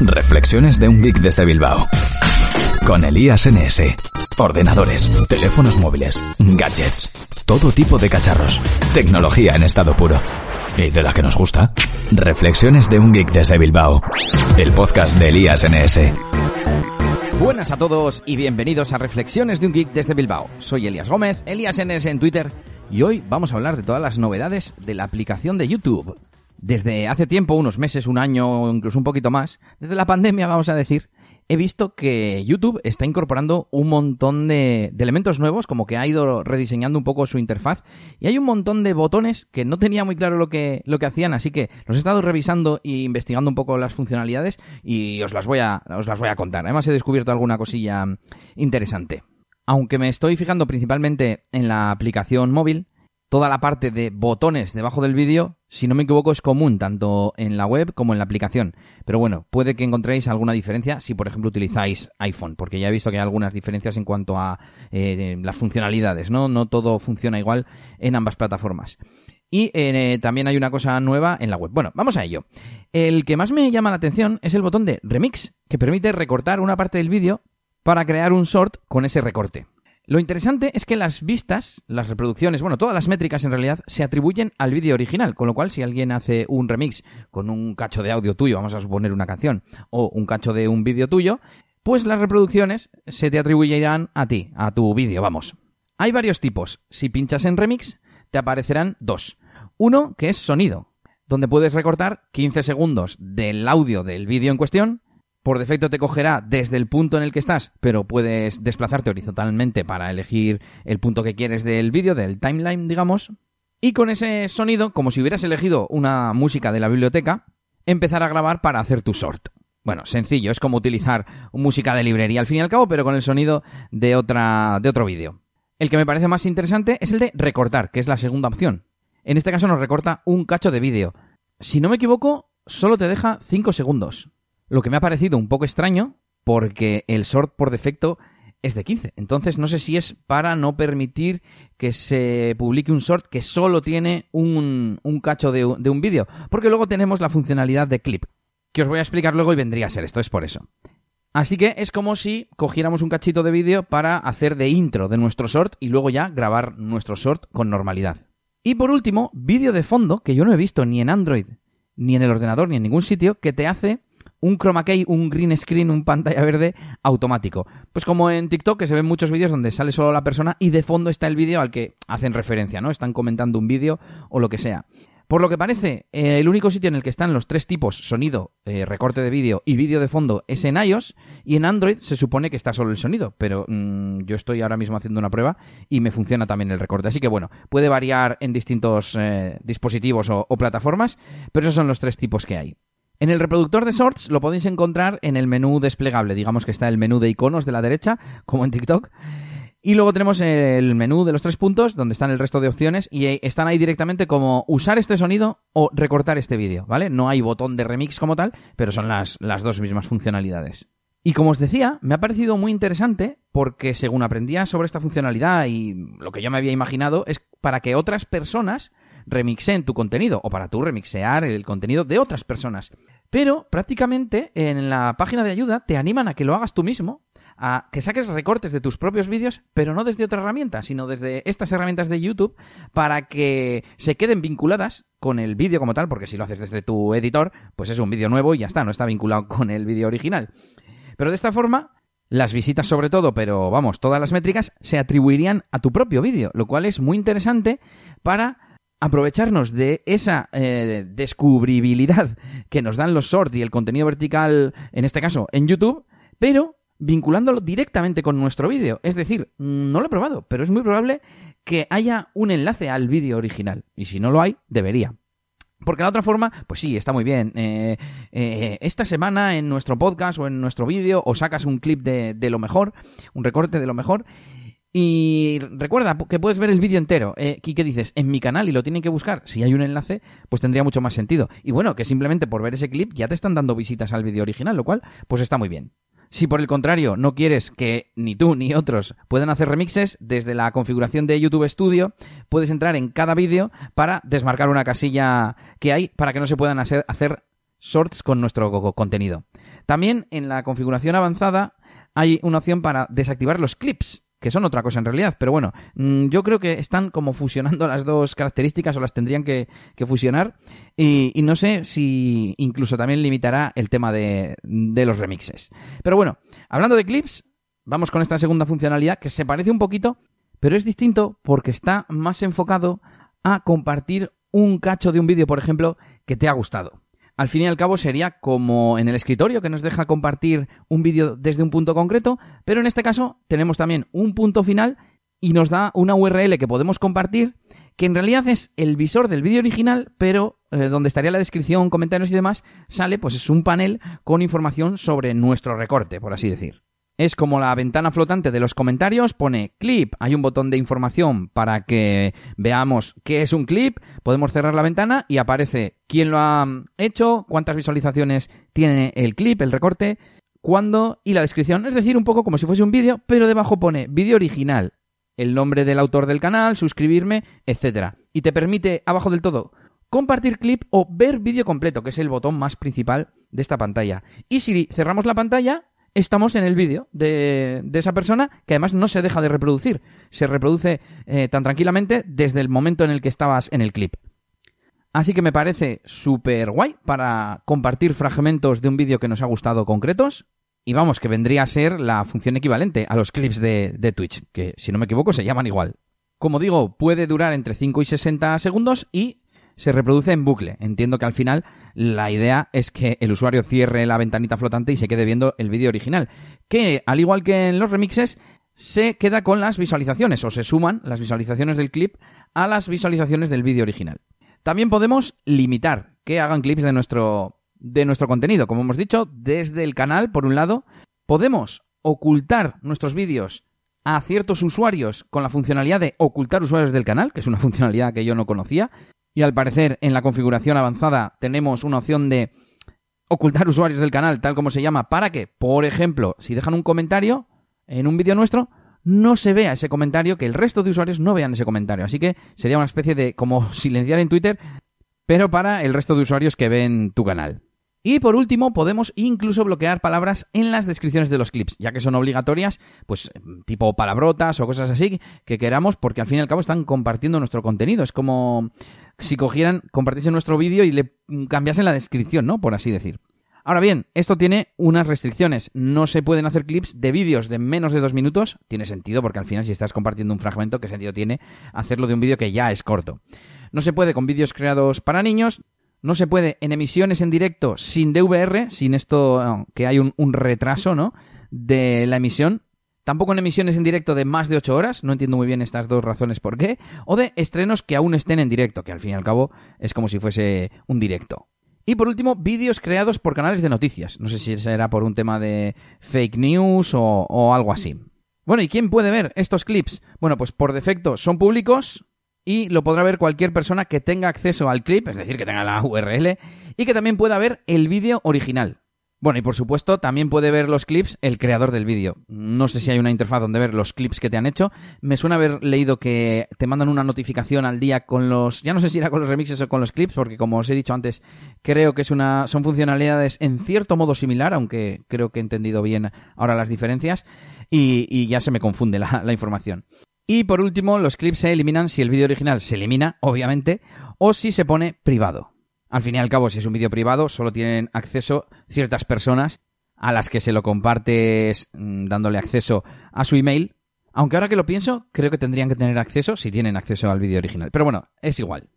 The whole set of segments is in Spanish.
Reflexiones de un geek desde Bilbao. Con Elías NS. Ordenadores, teléfonos móviles, gadgets, todo tipo de cacharros, tecnología en estado puro. ¿Y de la que nos gusta? Reflexiones de un geek desde Bilbao. El podcast de Elías NS. Buenas a todos y bienvenidos a Reflexiones de un Geek desde Bilbao. Soy Elías Gómez, Elías NS en Twitter, y hoy vamos a hablar de todas las novedades de la aplicación de YouTube. Desde hace tiempo, unos meses, un año incluso un poquito más, desde la pandemia vamos a decir, he visto que YouTube está incorporando un montón de, de, elementos nuevos, como que ha ido rediseñando un poco su interfaz, y hay un montón de botones que no tenía muy claro lo que, lo que hacían, así que los he estado revisando e investigando un poco las funcionalidades y os las voy a, os las voy a contar. Además he descubierto alguna cosilla interesante. Aunque me estoy fijando principalmente en la aplicación móvil, toda la parte de botones debajo del vídeo, si no me equivoco, es común tanto en la web como en la aplicación. Pero bueno, puede que encontréis alguna diferencia si, por ejemplo, utilizáis iPhone, porque ya he visto que hay algunas diferencias en cuanto a eh, las funcionalidades, ¿no? No todo funciona igual en ambas plataformas. Y eh, también hay una cosa nueva en la web. Bueno, vamos a ello. El que más me llama la atención es el botón de Remix, que permite recortar una parte del vídeo para crear un sort con ese recorte. Lo interesante es que las vistas, las reproducciones, bueno, todas las métricas en realidad se atribuyen al vídeo original, con lo cual si alguien hace un remix con un cacho de audio tuyo, vamos a suponer una canción, o un cacho de un vídeo tuyo, pues las reproducciones se te atribuirán a ti, a tu vídeo, vamos. Hay varios tipos. Si pinchas en remix, te aparecerán dos. Uno que es sonido, donde puedes recortar 15 segundos del audio del vídeo en cuestión por defecto te cogerá desde el punto en el que estás, pero puedes desplazarte horizontalmente para elegir el punto que quieres del vídeo, del timeline, digamos. Y con ese sonido, como si hubieras elegido una música de la biblioteca, empezar a grabar para hacer tu sort. Bueno, sencillo, es como utilizar música de librería al fin y al cabo, pero con el sonido de, otra, de otro vídeo. El que me parece más interesante es el de recortar, que es la segunda opción. En este caso nos recorta un cacho de vídeo. Si no me equivoco, solo te deja 5 segundos. Lo que me ha parecido un poco extraño porque el sort por defecto es de 15. Entonces no sé si es para no permitir que se publique un sort que solo tiene un, un cacho de, de un vídeo. Porque luego tenemos la funcionalidad de clip, que os voy a explicar luego y vendría a ser esto, es por eso. Así que es como si cogiéramos un cachito de vídeo para hacer de intro de nuestro sort y luego ya grabar nuestro sort con normalidad. Y por último, vídeo de fondo, que yo no he visto ni en Android, ni en el ordenador, ni en ningún sitio, que te hace un chroma key, un green screen, un pantalla verde automático. Pues como en TikTok que se ven muchos vídeos donde sale solo la persona y de fondo está el vídeo al que hacen referencia, ¿no? Están comentando un vídeo o lo que sea. Por lo que parece, eh, el único sitio en el que están los tres tipos, sonido, eh, recorte de vídeo y vídeo de fondo, es en iOS y en Android se supone que está solo el sonido, pero mmm, yo estoy ahora mismo haciendo una prueba y me funciona también el recorte. Así que bueno, puede variar en distintos eh, dispositivos o plataformas, pero esos son los tres tipos que hay. En el reproductor de shorts lo podéis encontrar en el menú desplegable, digamos que está el menú de iconos de la derecha, como en TikTok. Y luego tenemos el menú de los tres puntos, donde están el resto de opciones, y están ahí directamente como usar este sonido o recortar este vídeo, ¿vale? No hay botón de remix como tal, pero son las, las dos mismas funcionalidades. Y como os decía, me ha parecido muy interesante porque según aprendía sobre esta funcionalidad y lo que yo me había imaginado es para que otras personas remixeen tu contenido o para tú remixear el contenido de otras personas. Pero prácticamente en la página de ayuda te animan a que lo hagas tú mismo, a que saques recortes de tus propios vídeos, pero no desde otra herramienta, sino desde estas herramientas de YouTube para que se queden vinculadas con el vídeo como tal, porque si lo haces desde tu editor, pues es un vídeo nuevo y ya está, no está vinculado con el vídeo original. Pero de esta forma, las visitas sobre todo, pero vamos, todas las métricas se atribuirían a tu propio vídeo, lo cual es muy interesante para aprovecharnos de esa eh, descubribilidad que nos dan los shorts y el contenido vertical, en este caso en YouTube, pero vinculándolo directamente con nuestro vídeo. Es decir, no lo he probado, pero es muy probable que haya un enlace al vídeo original. Y si no lo hay, debería. Porque la otra forma, pues sí, está muy bien. Eh, eh, esta semana en nuestro podcast o en nuestro vídeo o sacas un clip de, de lo mejor, un recorte de lo mejor, y recuerda que puedes ver el vídeo entero. Eh, ¿Y qué dices? En mi canal y lo tienen que buscar. Si hay un enlace, pues tendría mucho más sentido. Y bueno, que simplemente por ver ese clip ya te están dando visitas al vídeo original, lo cual, pues está muy bien. Si por el contrario no quieres que ni tú ni otros puedan hacer remixes, desde la configuración de YouTube Studio puedes entrar en cada vídeo para desmarcar una casilla que hay para que no se puedan hacer, hacer shorts con nuestro contenido. También en la configuración avanzada hay una opción para desactivar los clips, que son otra cosa en realidad, pero bueno, mm, yo creo que están como fusionando las dos características o las tendrían que, fusionar y, no sé si incluso también limitará el tema de, de los remixes. Pero bueno, hablando de clips, vamos con esta segunda funcionalidad que se parece un poquito, pero es distinto porque está más enfocado a compartir un cacho de un vídeo, por ejemplo, que te ha gustado. Al fin y al cabo sería como en el escritorio que nos deja compartir un vídeo desde un punto concreto, pero en este caso tenemos también un punto final y nos da una URL que podemos compartir que en realidad es el visor del vídeo original, pero eh, donde estaría la descripción, comentarios y demás, sale pues es un panel con información sobre nuestro recorte, por así decir. Es como la ventana flotante de los comentarios, pone clip, hay un botón de información para que veamos qué es un clip, podemos cerrar la ventana y aparece quién lo ha hecho, cuántas visualizaciones tiene el clip, el recorte, cuándo y la descripción, es decir, un poco como si fuese un vídeo, pero debajo pone vídeo original, el nombre del autor del canal, suscribirme, etcétera. Y te permite abajo del todo compartir clip o ver vídeo completo, que es el botón más principal de esta pantalla. Y si cerramos la pantalla, estamos en el vídeo de, esa persona que además no se deja de reproducir. Se reproduce eh, tan tranquilamente desde el momento en el que estabas en el clip. Así que me parece súper guay para compartir fragmentos de un vídeo que nos ha gustado concretos. Y vamos, que vendría a ser la función equivalente a los clips de, de Twitch, que si no me equivoco se llaman igual. Como digo, puede durar entre 5 y 60 segundos y se reproduce en bucle. Entiendo que al final la idea es que el usuario cierre la ventanita flotante y se quede viendo el vídeo original. Que, al igual que en los remixes, se queda con las visualizaciones o se suman las visualizaciones del clip a las visualizaciones del vídeo original. También podemos limitar que hagan clips de nuestro, de nuestro contenido. Como hemos dicho, desde el canal, por un lado, podemos ocultar nuestros vídeos a ciertos usuarios con la funcionalidad de ocultar usuarios del canal, que es una funcionalidad que yo no conocía. Y al parecer en la configuración avanzada tenemos una opción de ocultar usuarios del canal, tal como se llama, para que, por ejemplo, si dejan un comentario en un vídeo nuestro, no se vea ese comentario, que el resto de usuarios no vean ese comentario. Así que sería una especie de como silenciar en Twitter, pero para el resto de usuarios que ven tu canal. Y por último, podemos incluso bloquear palabras en las descripciones de los clips, ya que son obligatorias, pues tipo palabrotas o cosas así que queramos, porque al fin y al cabo están compartiendo nuestro contenido. Es como si cogieran, compartiesen nuestro vídeo y le cambiasen la descripción, ¿no? Por así decir. Ahora bien, esto tiene unas restricciones. No se pueden hacer clips de vídeos de menos de dos minutos. Tiene sentido, porque al final, si estás compartiendo un fragmento, ¿qué sentido tiene hacerlo de un vídeo que ya es corto? No se puede con vídeos creados para niños, no se puede en emisiones en directo sin DVR, sin esto que hay un, retraso, ¿no? De la emisión. Tampoco en emisiones en directo de más de 8 horas, no entiendo muy bien estas dos razones por qué. O de estrenos que aún estén en directo, que al fin y al cabo es como si fuese un directo. Y por último, vídeos creados por canales de noticias. No sé si será por un tema de fake news o algo así. Bueno, ¿y quién puede ver estos clips? Bueno, pues por defecto son públicos, y lo podrá ver cualquier persona que tenga acceso al clip, es decir, que tenga la URL, y que también pueda ver el vídeo original. Bueno, y por supuesto, también puede ver los clips el creador del vídeo. No sé si hay una interfaz donde ver los clips que te han hecho. Me suena haber leído que te mandan una notificación al día con los. Ya no sé si era con los remixes o con los clips, porque como os he dicho antes, creo que es una. son funcionalidades en cierto modo similar, aunque creo que he entendido bien ahora las diferencias. Y, ya se me confunde la información. Y por último, los clips se eliminan si el vídeo original se elimina, obviamente, o si se pone privado. Al fin y al cabo, si es un vídeo privado, solo tienen acceso ciertas personas a las que se lo compartes mm, dándole acceso a su email. Aunque ahora que lo pienso, creo que tendrían que tener acceso si tienen acceso al vídeo original. Pero bueno, es igual.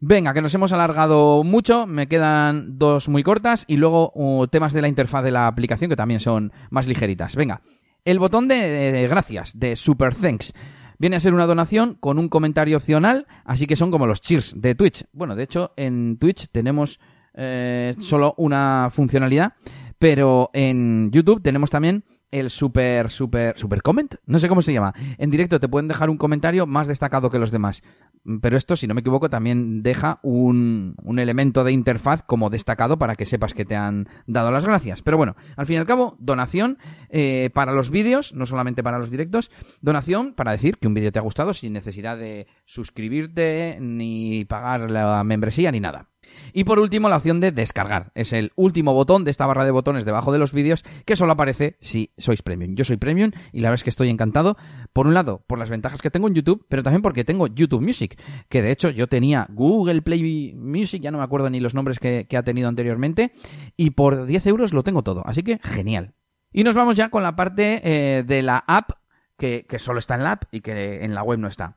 Venga, que nos hemos alargado mucho, me quedan dos muy cortas y luego uh, temas de la interfaz de la aplicación que también son más ligeritas. Venga, el botón de gracias, de Super Thanks. Viene a ser una donación con un comentario opcional, así que son como los cheers de Twitch. Bueno, de hecho, en Twitch tenemos eh, solo una funcionalidad, pero en YouTube tenemos también el super, super, super comment, no sé cómo se llama. En directo te pueden dejar un comentario más destacado que los demás. Pero esto, si no me equivoco, también deja un, un elemento de interfaz como destacado para que sepas que te han dado las gracias. Pero bueno, al fin y al cabo, donación eh, para los vídeos, no solamente para los directos. Donación para decir que un vídeo te ha gustado sin necesidad de suscribirte ni pagar la membresía ni nada. Y por último, la opción de descargar. Es el último botón de esta barra de botones debajo de los vídeos que solo aparece si sois premium. Yo soy premium y la verdad es que estoy encantado. Por un lado, por las ventajas que tengo en YouTube, pero también porque tengo YouTube Music. Que de hecho yo tenía Google Play Music, ya no me acuerdo ni los nombres que, ha tenido anteriormente. Y por 10 euros lo tengo todo. Así que genial. Y nos vamos ya con la parte eh, de la app que, que solo está en la app y que en la web no está.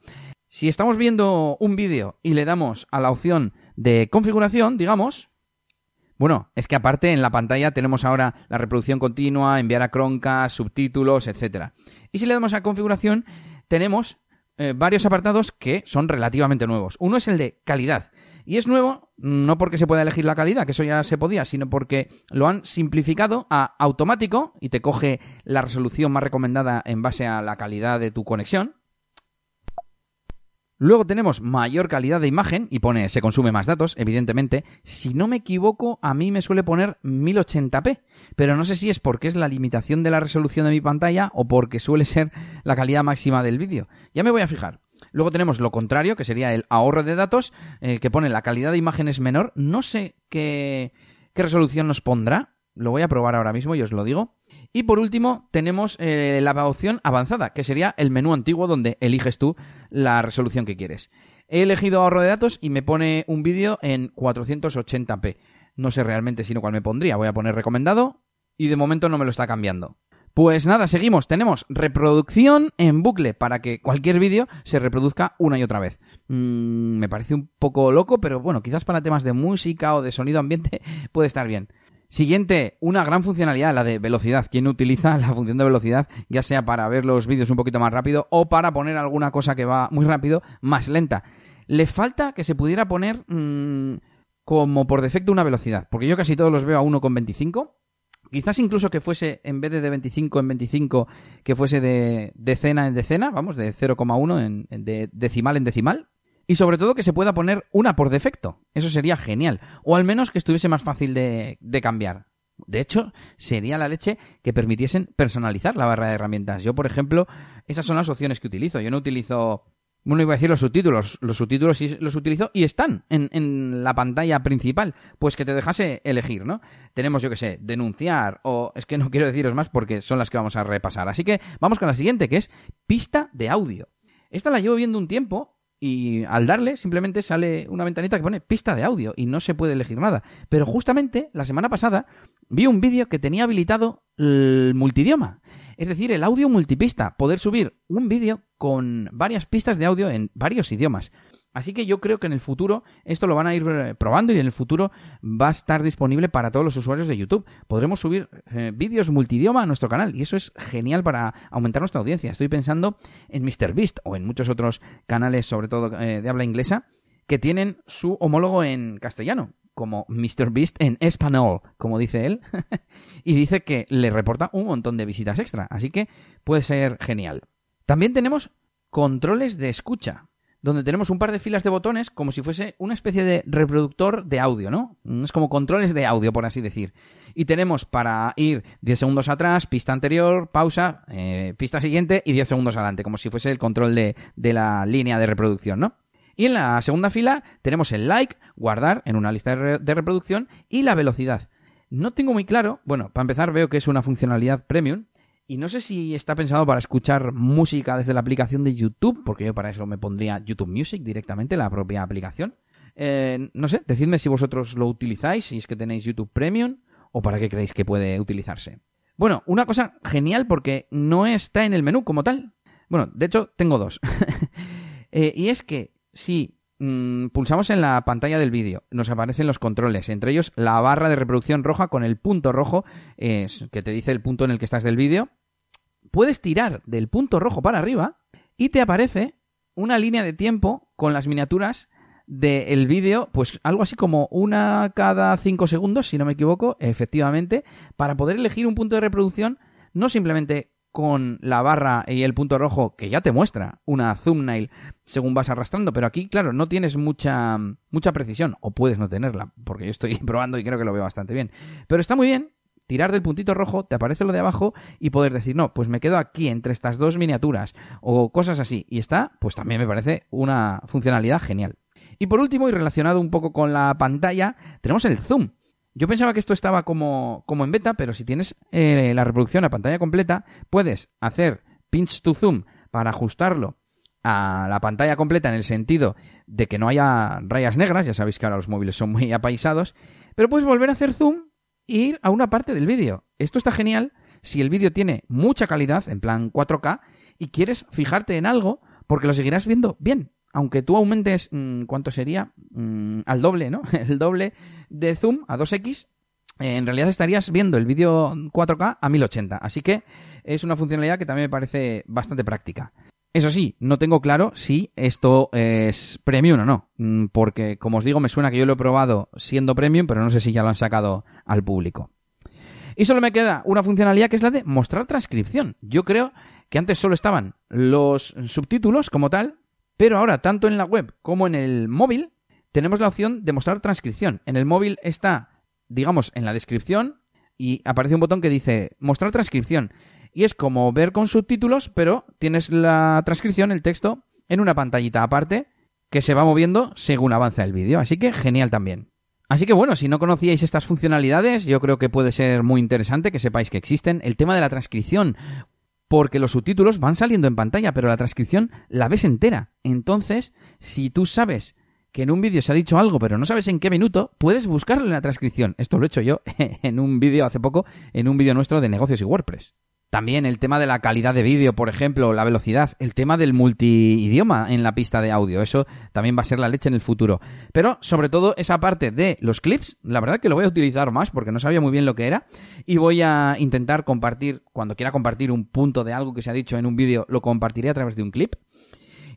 Si estamos viendo un vídeo y le damos a la opción de configuración, digamos, bueno, es que aparte en la pantalla tenemos ahora la reproducción continua, enviar a Chromecast, subtítulos, etcétera. Y si le damos a configuración, tenemos eh, varios apartados que son relativamente nuevos. Uno es el de calidad. Y es nuevo no porque se pueda elegir la calidad, que eso ya se podía, sino porque lo han simplificado a automático y te coge la resolución más recomendada en base a la calidad de tu conexión. Luego tenemos mayor calidad de imagen y pone se consume más datos, evidentemente. Si no me equivoco, a mí me suele poner 1080p, pero no sé si es porque es la limitación de la resolución de mi pantalla o porque suele ser la calidad máxima del vídeo. Ya me voy a fijar. Luego tenemos lo contrario, que sería el ahorro de datos, eh, que pone la calidad de imagen es menor. No sé qué, qué resolución nos pondrá. Lo voy a probar ahora mismo y os lo digo. Y por último, tenemos eh, la opción avanzada, que sería el menú antiguo donde eliges tú la resolución que quieres. He elegido ahorro de datos y me pone un vídeo en 480p. No sé realmente si no cuál me pondría. Voy a poner recomendado y de momento no me lo está cambiando. Pues nada, seguimos. Tenemos reproducción en bucle para que cualquier vídeo se reproduzca una y otra vez. Mm, me parece un poco loco, pero bueno, quizás para temas de música o de sonido ambiente puede estar bien. Siguiente, una gran funcionalidad, la de velocidad. ¿Quién utiliza la función de velocidad, ya sea para ver los vídeos un poquito más rápido o para poner alguna cosa que va muy rápido más lenta? Le falta que se pudiera poner mmm, como por defecto una velocidad, porque yo casi todos los veo a 1,25. Quizás incluso que fuese, en vez de de 25 en 25, que fuese de decena en decena, vamos, de 0,1 en, de decimal en decimal, y sobre todo que se pueda poner una por defecto. Eso sería genial. O al menos que estuviese más fácil de, cambiar. De hecho, sería la leche que permitiesen personalizar la barra de herramientas. Yo, por ejemplo, esas son las opciones que utilizo. Yo no utilizo bueno, iba a decir los subtítulos. Los subtítulos sí los utilizo y están en, en, la pantalla principal. Pues que te dejase elegir, ¿no? Tenemos, yo que sé, denunciar o... Es que no quiero deciros más porque son las que vamos a repasar. Así que vamos con la siguiente, que es pista de audio. Esta la llevo viendo un tiempo y al darle simplemente sale una ventanita que pone pista de audio y no se puede elegir nada. Pero justamente la semana pasada vi un vídeo que tenía habilitado el multidioma, es decir, el audio multipista, poder subir un vídeo con varias pistas de audio en varios idiomas. Así que yo creo que en el futuro esto lo van a ir eh, probando y en el futuro va a estar disponible para todos los usuarios de YouTube. Podremos subir eh, vídeos multidioma a nuestro canal y eso es genial para aumentar nuestra audiencia. Estoy pensando en MrBeast o en muchos otros canales, sobre todo eh, de habla inglesa, que tienen su homólogo en castellano, como MrBeast en español, como dice él, y dice que le reporta un montón de visitas extra, así que puede ser genial. También tenemos controles de escucha donde tenemos un par de filas de botones como si fuese una especie de reproductor de audio, ¿no? Es como controles de audio, por así decir. Y tenemos para ir 10 segundos atrás, pista anterior, pausa, eh, pista siguiente y 10 segundos adelante, como si fuese el control de, de la línea de reproducción, ¿no? Y en la segunda fila tenemos el like, guardar en una lista de reproducción y la velocidad. No tengo muy claro, bueno, para empezar veo que es una funcionalidad premium, y no sé si está pensado para escuchar música desde la aplicación de YouTube, porque yo para eso me pondría YouTube Music directamente, la propia aplicación. Eh, no sé, decidme si vosotros lo utilizáis, si es que tenéis YouTube Premium, o para qué creéis que puede utilizarse. Bueno, una cosa genial porque no está en el menú como tal. Bueno, de hecho, tengo dos. Eh, y es que si mm, pulsamos en la pantalla del vídeo, nos aparecen los controles, entre ellos la barra de reproducción roja con el punto rojo, es, que te dice el punto en el que estás del vídeo, puedes tirar del punto rojo para arriba y te aparece una línea de tiempo con las miniaturas del vídeo, pues algo así como una cada cinco segundos, si no me equivoco, efectivamente, para poder elegir un punto de reproducción, no simplemente con la barra y el punto rojo que ya te muestra una thumbnail según vas arrastrando, pero aquí, claro, no tienes mucha, mucha precisión, o puedes no tenerla, porque yo estoy probando y creo que lo veo bastante bien. Pero está muy bien tirar del puntito rojo, te aparece lo de abajo y poder decir, no, pues me quedo aquí entre estas dos miniaturas o cosas así. Y está, pues también me parece una funcionalidad genial. Y por último, y relacionado un poco con la pantalla, tenemos el zoom. Yo pensaba que esto estaba como, como en beta, pero si tienes eh, la reproducción a pantalla completa, puedes hacer pinch to zoom para ajustarlo a la pantalla completa en el sentido de que no haya rayas negras, ya sabéis que ahora los móviles son muy apaisados, pero puedes volver a hacer zoom ir a una parte del vídeo. Esto está genial si el vídeo tiene mucha calidad, en plan 4K, y quieres fijarte en algo porque lo seguirás viendo bien. Aunque tú aumentes, mm, ¿cuánto sería? Mm, al doble, ¿no? El doble de zoom a 2x, eh, en realidad estarías viendo el vídeo 4K a 1080. Así que es una funcionalidad que también me parece bastante práctica. Eso sí, no tengo claro si esto es premium o no, mm, porque como os digo, me suena que yo lo he probado siendo premium, pero no sé si ya lo han sacado al público. Y solo me queda una funcionalidad que es la de mostrar transcripción. Yo creo que antes solo estaban los subtítulos como tal, pero ahora tanto en la web como en el móvil tenemos la opción de mostrar transcripción. En el móvil está, digamos, en la descripción y aparece un botón que dice mostrar transcripción y es como ver con subtítulos, pero tienes la transcripción, el texto, en una pantallita aparte que se va moviendo según avanza el vídeo. Así que genial también. Así que bueno, si no conocíais estas funcionalidades, yo creo que puede ser muy interesante que sepáis que existen. El tema de la transcripción, porque los subtítulos van saliendo en pantalla, pero la transcripción la ves entera. Entonces, si tú sabes que en un vídeo se ha dicho algo, pero no sabes en qué minuto, puedes buscarlo en la transcripción. Esto lo he hecho yo en un vídeo hace poco, en un vídeo nuestro de negocios y WordPress. También el tema de la calidad de vídeo, por ejemplo, la velocidad, el tema del multiidioma en la pista de audio, eso también va a ser la leche en el futuro. Pero sobre todo esa parte de los clips, la verdad que lo voy a utilizar más porque no sabía muy bien lo que era y voy a intentar compartir, cuando quiera compartir un punto de algo que se ha dicho en un vídeo, lo compartiré a través de un clip.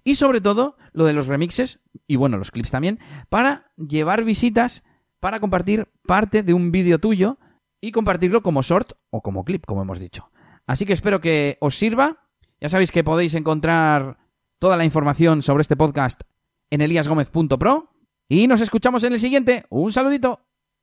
Y sobre todo lo de los remixes, y bueno, los clips también, para llevar visitas, para compartir parte de un vídeo tuyo y compartirlo como short o como clip, como hemos dicho. Así que espero que os sirva. Ya sabéis que podéis encontrar toda la información sobre este podcast en eliasgomez.pro. Y nos escuchamos en el siguiente. Un saludito.